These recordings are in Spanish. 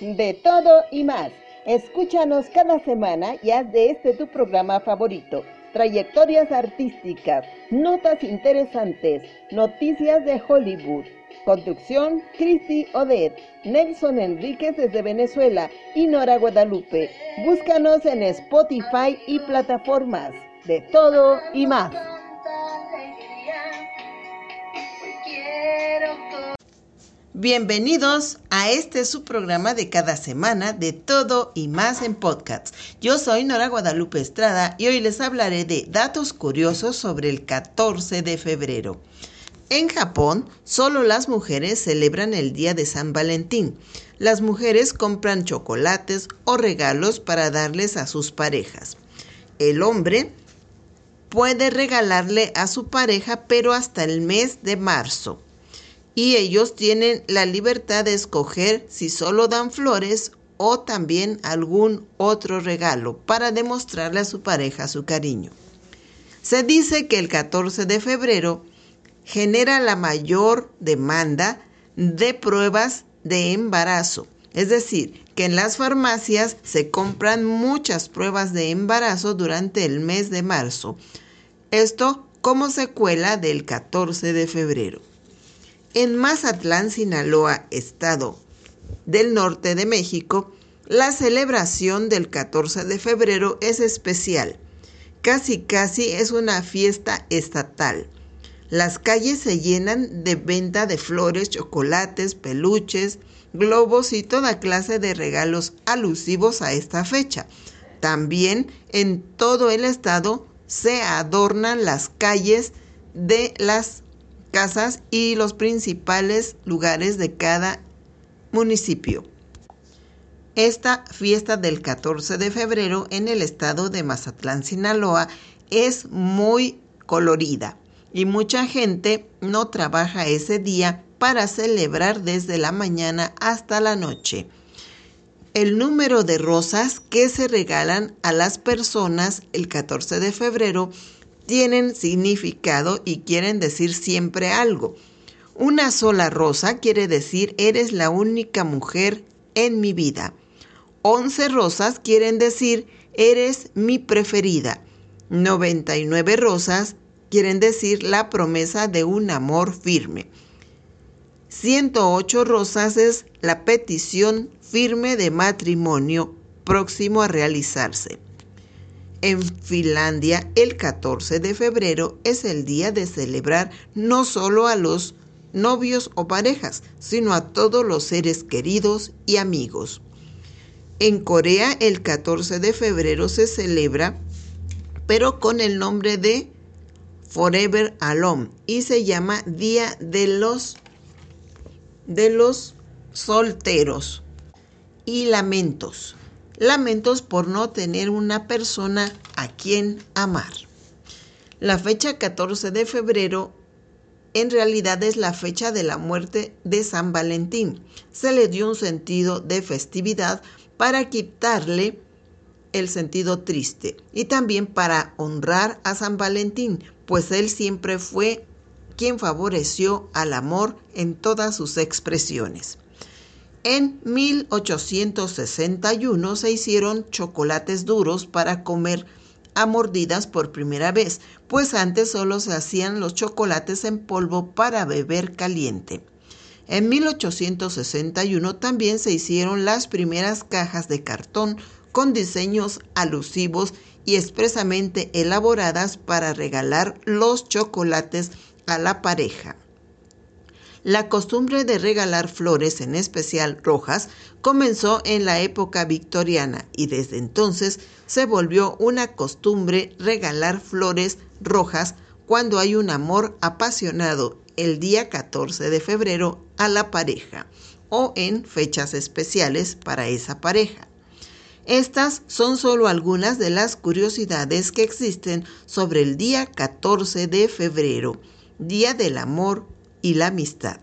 de todo y más. Escúchanos cada semana y haz de este tu programa favorito. Trayectorias artísticas, notas interesantes, noticias de Hollywood. Conducción, Cristi Odet, Nelson Enríquez desde Venezuela y Nora Guadalupe. Búscanos en Spotify y plataformas. De todo y más. Bienvenidos a este su programa de cada semana de todo y más en podcasts. Yo soy Nora Guadalupe Estrada y hoy les hablaré de datos curiosos sobre el 14 de febrero. En Japón, solo las mujeres celebran el día de San Valentín. Las mujeres compran chocolates o regalos para darles a sus parejas. El hombre puede regalarle a su pareja, pero hasta el mes de marzo y ellos tienen la libertad de escoger si solo dan flores o también algún otro regalo para demostrarle a su pareja su cariño. Se dice que el 14 de febrero genera la mayor demanda de pruebas de embarazo. Es decir, que en las farmacias se compran muchas pruebas de embarazo durante el mes de marzo. Esto como secuela del 14 de febrero. En Mazatlán, Sinaloa, estado del norte de México, la celebración del 14 de febrero es especial. Casi casi es una fiesta estatal. Las calles se llenan de venta de flores, chocolates, peluches, globos y toda clase de regalos alusivos a esta fecha. También en todo el estado se adornan las calles de las casas y los principales lugares de cada municipio. Esta fiesta del 14 de febrero en el estado de Mazatlán, Sinaloa, es muy colorida y mucha gente no trabaja ese día para celebrar desde la mañana hasta la noche. El número de rosas que se regalan a las personas el 14 de febrero tienen significado y quieren decir siempre algo. Una sola rosa quiere decir eres la única mujer en mi vida. Once rosas quieren decir eres mi preferida. 99 rosas quieren decir la promesa de un amor firme. 108 rosas es la petición firme de matrimonio próximo a realizarse. En Finlandia, el 14 de febrero es el día de celebrar no solo a los novios o parejas, sino a todos los seres queridos y amigos. En Corea, el 14 de febrero se celebra, pero con el nombre de Forever Alone y se llama Día de los de los solteros y lamentos lamentos por no tener una persona a quien amar. La fecha 14 de febrero en realidad es la fecha de la muerte de San Valentín. Se le dio un sentido de festividad para quitarle el sentido triste y también para honrar a San Valentín, pues él siempre fue quien favoreció al amor en todas sus expresiones. En 1861 se hicieron chocolates duros para comer a mordidas por primera vez, pues antes solo se hacían los chocolates en polvo para beber caliente. En 1861 también se hicieron las primeras cajas de cartón con diseños alusivos y expresamente elaboradas para regalar los chocolates a la pareja. La costumbre de regalar flores, en especial rojas, comenzó en la época victoriana y desde entonces se volvió una costumbre regalar flores rojas cuando hay un amor apasionado el día 14 de febrero a la pareja o en fechas especiales para esa pareja. Estas son solo algunas de las curiosidades que existen sobre el día 14 de febrero, Día del Amor y la amistad.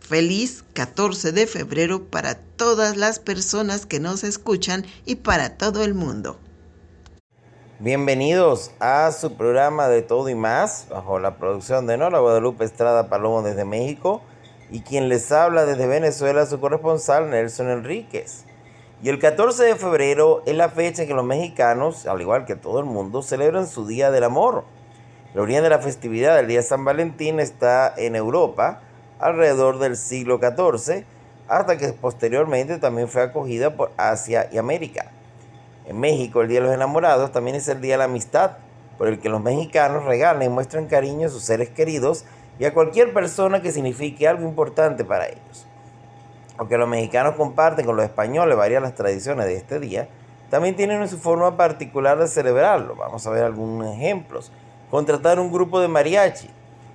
Feliz 14 de febrero para todas las personas que nos escuchan y para todo el mundo. Bienvenidos a su programa de todo y más, bajo la producción de Nora Guadalupe Estrada Palomo desde México. y quien les habla desde Venezuela su corresponsal Nelson Enríquez. Y el 14 de febrero es la fecha en que los mexicanos, al igual que todo el mundo, celebran su Día del Amor. La origen de la festividad del Día de San Valentín está en Europa alrededor del siglo XIV, hasta que posteriormente también fue acogida por Asia y América. En México, el Día de los Enamorados también es el Día de la Amistad, por el que los mexicanos regalan y muestran cariño a sus seres queridos y a cualquier persona que signifique algo importante para ellos. Aunque los mexicanos comparten con los españoles varias las tradiciones de este día, también tienen su forma particular de celebrarlo. Vamos a ver algunos ejemplos. Contratar un grupo de mariachi.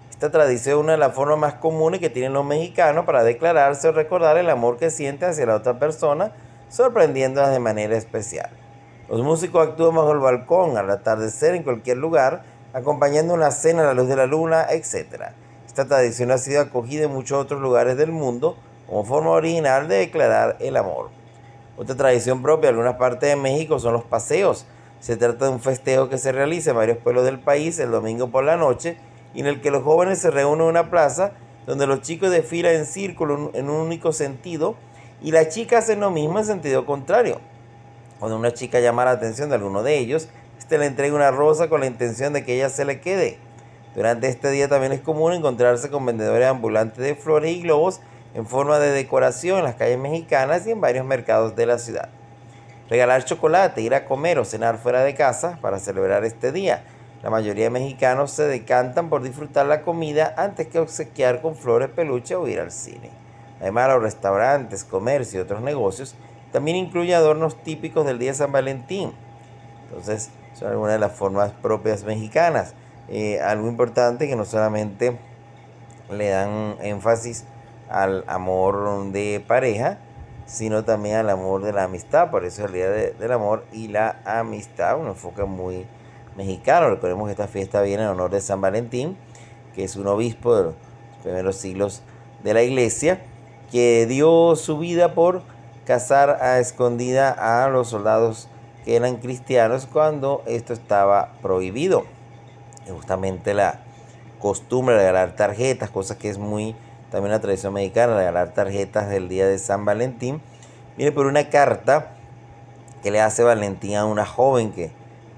Esta tradición es una de las formas más comunes que tienen los mexicanos para declararse o recordar el amor que sienten hacia la otra persona, sorprendiéndolas de manera especial. Los músicos actúan bajo el balcón, al atardecer, en cualquier lugar, acompañando una cena a la luz de la luna, etc. Esta tradición ha sido acogida en muchos otros lugares del mundo como forma original de declarar el amor. Otra tradición propia de algunas partes de México son los paseos. Se trata de un festejo que se realiza en varios pueblos del país el domingo por la noche y en el que los jóvenes se reúnen en una plaza donde los chicos desfilan en círculo en un único sentido y las chicas hacen lo mismo en sentido contrario. Cuando una chica llama la atención de alguno de ellos, este le entrega una rosa con la intención de que ella se le quede. Durante este día también es común encontrarse con vendedores ambulantes de flores y globos en forma de decoración en las calles mexicanas y en varios mercados de la ciudad. Regalar chocolate, ir a comer o cenar fuera de casa para celebrar este día. La mayoría de mexicanos se decantan por disfrutar la comida antes que obsequiar con flores, peluche o ir al cine. Además, los restaurantes, comercios y otros negocios también incluye adornos típicos del día de San Valentín. Entonces, son algunas de las formas propias mexicanas. Eh, algo importante que no solamente le dan énfasis al amor de pareja, sino también al amor de la amistad. Por eso el Día del Amor y la Amistad, un enfoque muy mexicano. Recordemos que esta fiesta viene en honor de San Valentín, que es un obispo de los primeros siglos de la iglesia, que dio su vida por cazar a escondida a los soldados que eran cristianos cuando esto estaba prohibido. Justamente la costumbre de regalar tarjetas, cosa que es muy también la tradición mexicana, regalar tarjetas del día de San Valentín. Viene por una carta que le hace Valentín a una joven que,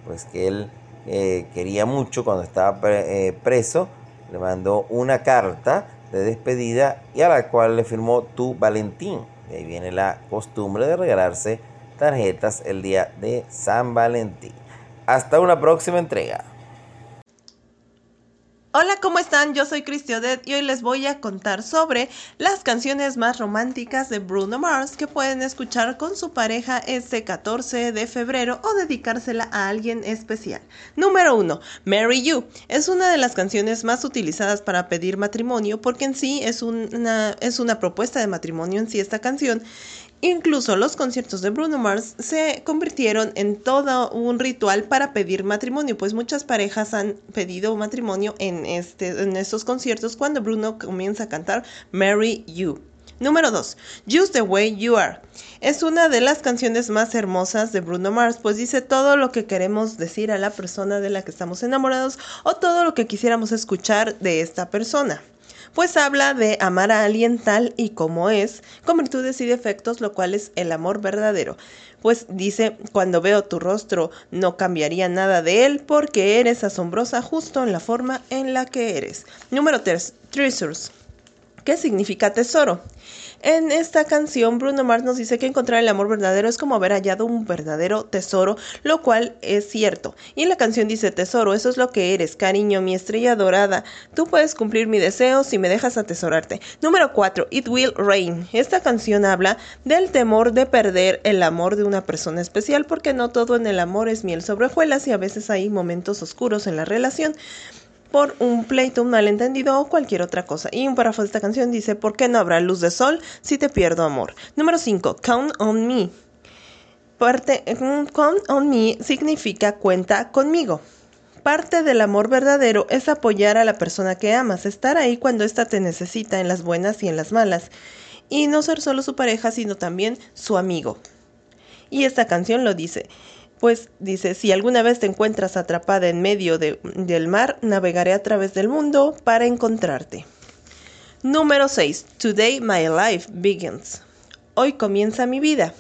pues, que él eh, quería mucho cuando estaba eh, preso. Le mandó una carta de despedida y a la cual le firmó tu Valentín ahí viene la costumbre de regalarse tarjetas el día de San Valentín. Hasta una próxima entrega. Hola, ¿cómo están? Yo soy Odette y hoy les voy a contar sobre las canciones más románticas de Bruno Mars que pueden escuchar con su pareja este 14 de febrero o dedicársela a alguien especial. Número 1. Marry You. Es una de las canciones más utilizadas para pedir matrimonio porque en sí es una, es una propuesta de matrimonio en sí esta canción Incluso los conciertos de Bruno Mars se convirtieron en todo un ritual para pedir matrimonio, pues muchas parejas han pedido matrimonio en, este, en estos conciertos cuando Bruno comienza a cantar Marry You. Número 2. Just the Way You Are. Es una de las canciones más hermosas de Bruno Mars, pues dice todo lo que queremos decir a la persona de la que estamos enamorados o todo lo que quisiéramos escuchar de esta persona pues habla de amar a alguien tal y como es, con virtudes y defectos, lo cual es el amor verdadero. Pues dice, cuando veo tu rostro no cambiaría nada de él porque eres asombrosa justo en la forma en la que eres. Número 3. Treasures. ¿Qué significa tesoro? En esta canción, Bruno Mars nos dice que encontrar el amor verdadero es como haber hallado un verdadero tesoro, lo cual es cierto. Y en la canción dice, tesoro, eso es lo que eres, cariño, mi estrella dorada. Tú puedes cumplir mi deseo si me dejas atesorarte. Número 4, It Will Rain. Esta canción habla del temor de perder el amor de una persona especial, porque no todo en el amor es miel sobre hojuelas y a veces hay momentos oscuros en la relación por un pleito, un malentendido o cualquier otra cosa. Y un párrafo de esta canción dice, ¿por qué no habrá luz de sol si te pierdo amor? Número 5, Count on Me. Parte, count on me significa cuenta conmigo. Parte del amor verdadero es apoyar a la persona que amas, estar ahí cuando ésta te necesita en las buenas y en las malas, y no ser solo su pareja, sino también su amigo. Y esta canción lo dice, pues dice, si alguna vez te encuentras atrapada en medio del mar, navegaré a través del mundo para encontrarte. Número 6. Today My Life Begins. Hoy comienza mi vida.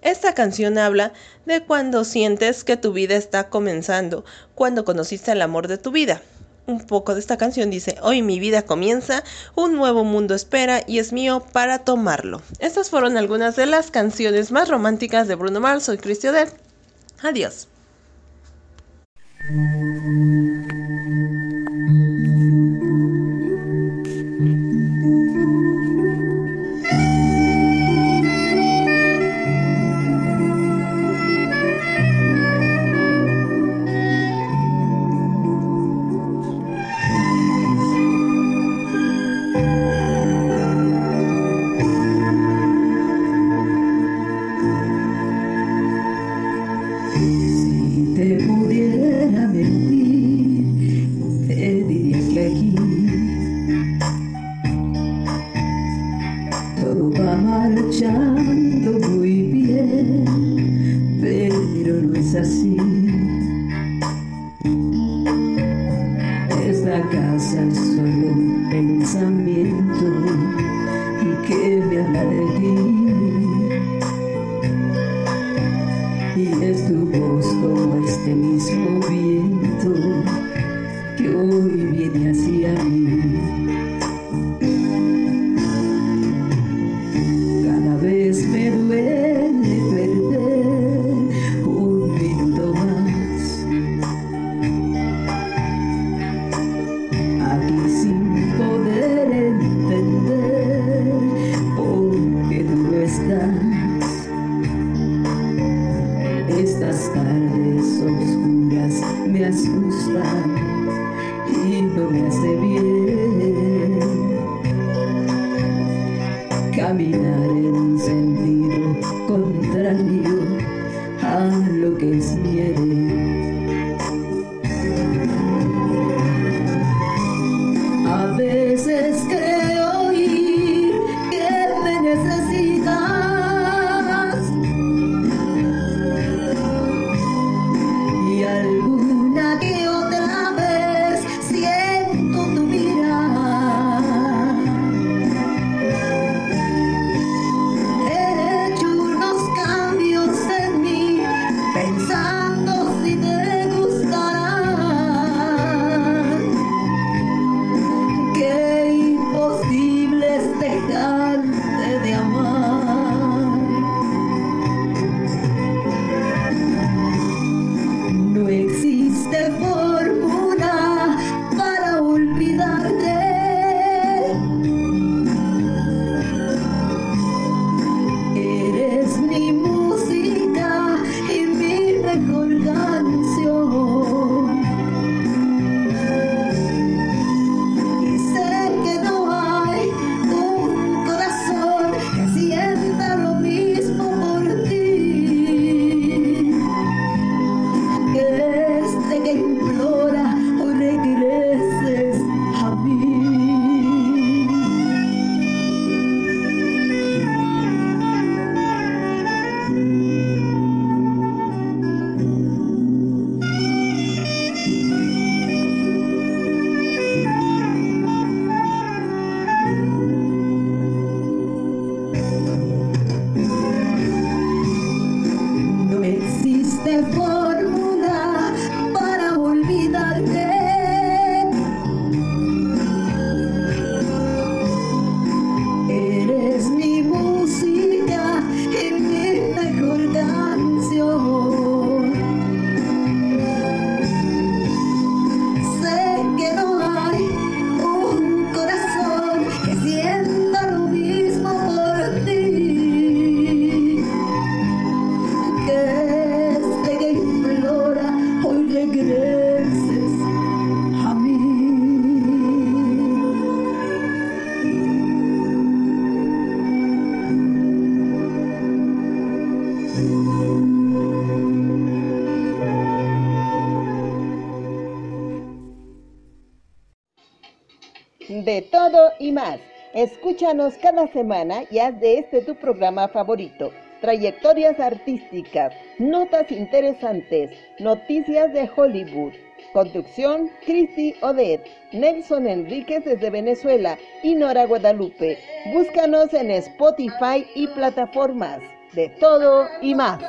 Esta canción habla de cuando sientes que tu vida está comenzando, cuando conociste el amor de tu vida. Un poco de esta canción dice, hoy mi vida comienza, un nuevo mundo espera y es mío para tomarlo. Estas fueron algunas de las canciones más románticas de Bruno Mars. Soy Cristi Adiós. fresco viento que hoy viene hacia mí. Cada vez me duele perder un minuto más. Aquí sin poder entender por qué tú estás. Estas tardes De todo y más. Escúchanos cada semana y haz de este tu programa favorito. Trayectorias artísticas, notas interesantes, noticias de Hollywood Conducción, Cristi Odet, Nelson Enríquez desde Venezuela y Nora Guadalupe. Búscanos en Spotify y plataformas. De todo y más.